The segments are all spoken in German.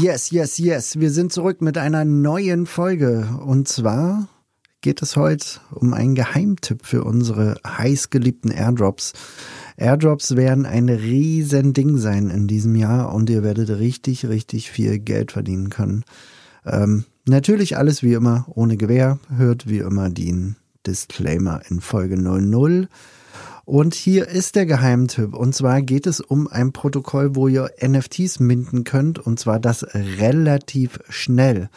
Yes, yes, yes. Wir sind zurück mit einer neuen Folge. Und zwar geht es heute um einen Geheimtipp für unsere heißgeliebten Airdrops. Airdrops werden ein riesen Ding sein in diesem Jahr und ihr werdet richtig, richtig viel Geld verdienen können. Ähm, natürlich alles wie immer ohne Gewähr. Hört wie immer den Disclaimer in Folge 00. Und hier ist der Geheimtipp. Und zwar geht es um ein Protokoll, wo ihr NFTs minden könnt. Und zwar das relativ schnell.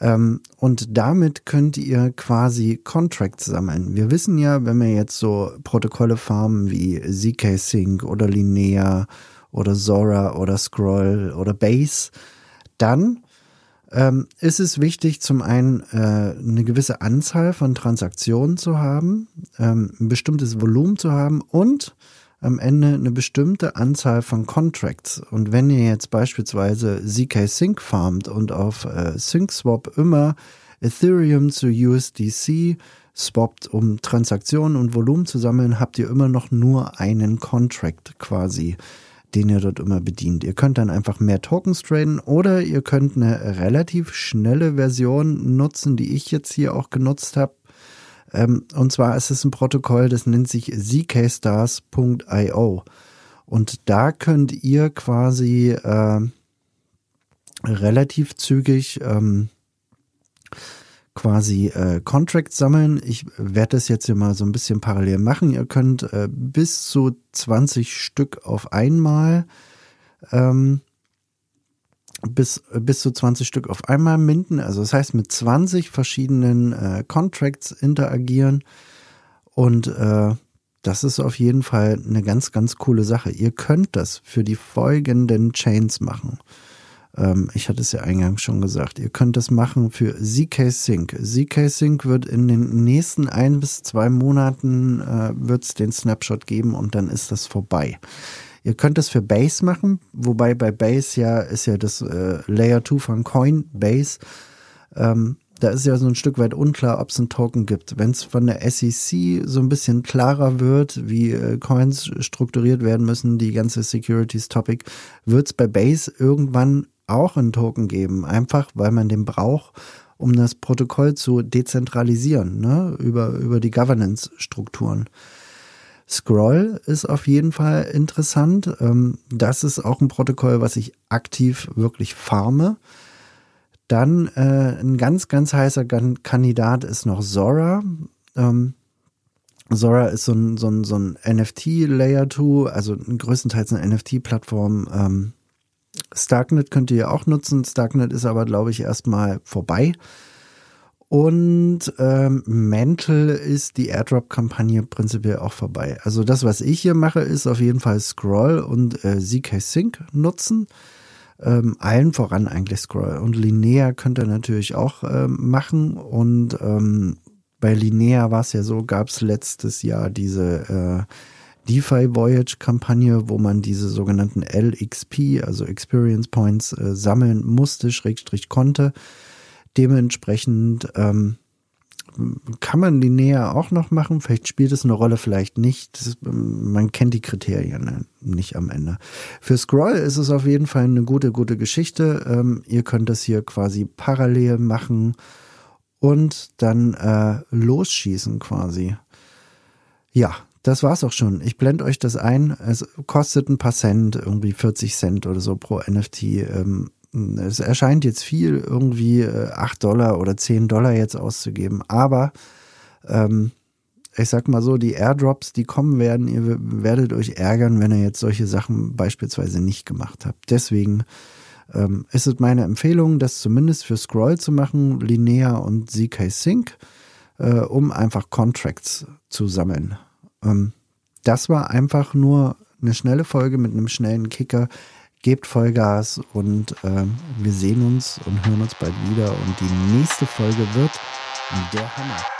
Ähm, und damit könnt ihr quasi Contracts sammeln. Wir wissen ja, wenn wir jetzt so Protokolle farmen wie ZK Sync oder Linear oder Zora oder Scroll oder Base, dann ähm, ist es wichtig, zum einen äh, eine gewisse Anzahl von Transaktionen zu haben, ähm, ein bestimmtes Volumen zu haben und am Ende eine bestimmte Anzahl von Contracts. Und wenn ihr jetzt beispielsweise ZK Sync farmt und auf äh, SyncSwap immer Ethereum zu USDC swappt, um Transaktionen und Volumen zu sammeln, habt ihr immer noch nur einen Contract quasi den ihr dort immer bedient. Ihr könnt dann einfach mehr Tokens traden oder ihr könnt eine relativ schnelle Version nutzen, die ich jetzt hier auch genutzt habe. Ähm, und zwar ist es ein Protokoll, das nennt sich zkstars.io. Und da könnt ihr quasi äh, relativ zügig ähm, quasi äh, Contracts sammeln. Ich werde das jetzt hier mal so ein bisschen parallel machen. Ihr könnt äh, bis zu 20 Stück auf einmal ähm, bis, bis zu 20 Stück auf einmal minden. Also das heißt mit 20 verschiedenen äh, Contracts interagieren. Und äh, das ist auf jeden Fall eine ganz, ganz coole Sache. Ihr könnt das für die folgenden Chains machen. Ähm, ich hatte es ja eingangs schon gesagt. Ihr könnt das machen für ZK Sync. ZK Sync wird in den nächsten ein bis zwei Monaten äh, wird es den Snapshot geben und dann ist das vorbei. Ihr könnt es für Base machen, wobei bei Base ja ist ja das äh, Layer 2 von Coinbase. Ähm, da ist ja so ein Stück weit unklar, ob es einen Token gibt. Wenn es von der SEC so ein bisschen klarer wird, wie äh, Coins strukturiert werden müssen, die ganze Securities-Topic, wird es bei Base irgendwann auch einen Token geben, einfach weil man den braucht, um das Protokoll zu dezentralisieren, ne? über, über die Governance-Strukturen. Scroll ist auf jeden Fall interessant. Ähm, das ist auch ein Protokoll, was ich aktiv wirklich farme. Dann äh, ein ganz, ganz heißer Kandidat ist noch Zora. Ähm, Zora ist so ein, so ein, so ein NFT-Layer 2, also größtenteils eine NFT-Plattform, ähm, Starknet könnt ihr ja auch nutzen. Starknet ist aber, glaube ich, erstmal vorbei. Und ähm, Mantle ist die Airdrop-Kampagne prinzipiell auch vorbei. Also das, was ich hier mache, ist auf jeden Fall Scroll und äh, ZK Sync nutzen. Ähm, allen voran eigentlich Scroll. Und Linear könnt ihr natürlich auch ähm, machen. Und ähm, bei Linear war es ja so, gab es letztes Jahr diese äh, DeFi Voyage Kampagne, wo man diese sogenannten LXP, also Experience Points, äh, sammeln musste, Schrägstrich konnte. Dementsprechend ähm, kann man linear auch noch machen. Vielleicht spielt es eine Rolle, vielleicht nicht. Das, man kennt die Kriterien ne, nicht am Ende. Für Scroll ist es auf jeden Fall eine gute, gute Geschichte. Ähm, ihr könnt das hier quasi parallel machen und dann äh, losschießen quasi. Ja, das war's auch schon. Ich blende euch das ein. Es kostet ein paar Cent, irgendwie 40 Cent oder so pro NFT. Ähm, es erscheint jetzt viel, irgendwie 8 äh, Dollar oder 10 Dollar jetzt auszugeben. Aber ähm, ich sag mal so, die Airdrops, die kommen werden, ihr werdet euch ärgern, wenn ihr jetzt solche Sachen beispielsweise nicht gemacht habt. Deswegen ähm, ist es meine Empfehlung, das zumindest für Scroll zu machen, Linear und ZK Sync, äh, um einfach Contracts zu sammeln. Ähm, das war einfach nur eine schnelle Folge mit einem schnellen Kicker. gebt Vollgas und äh, wir sehen uns und hören uns bald wieder. Und die nächste Folge wird der Hammer.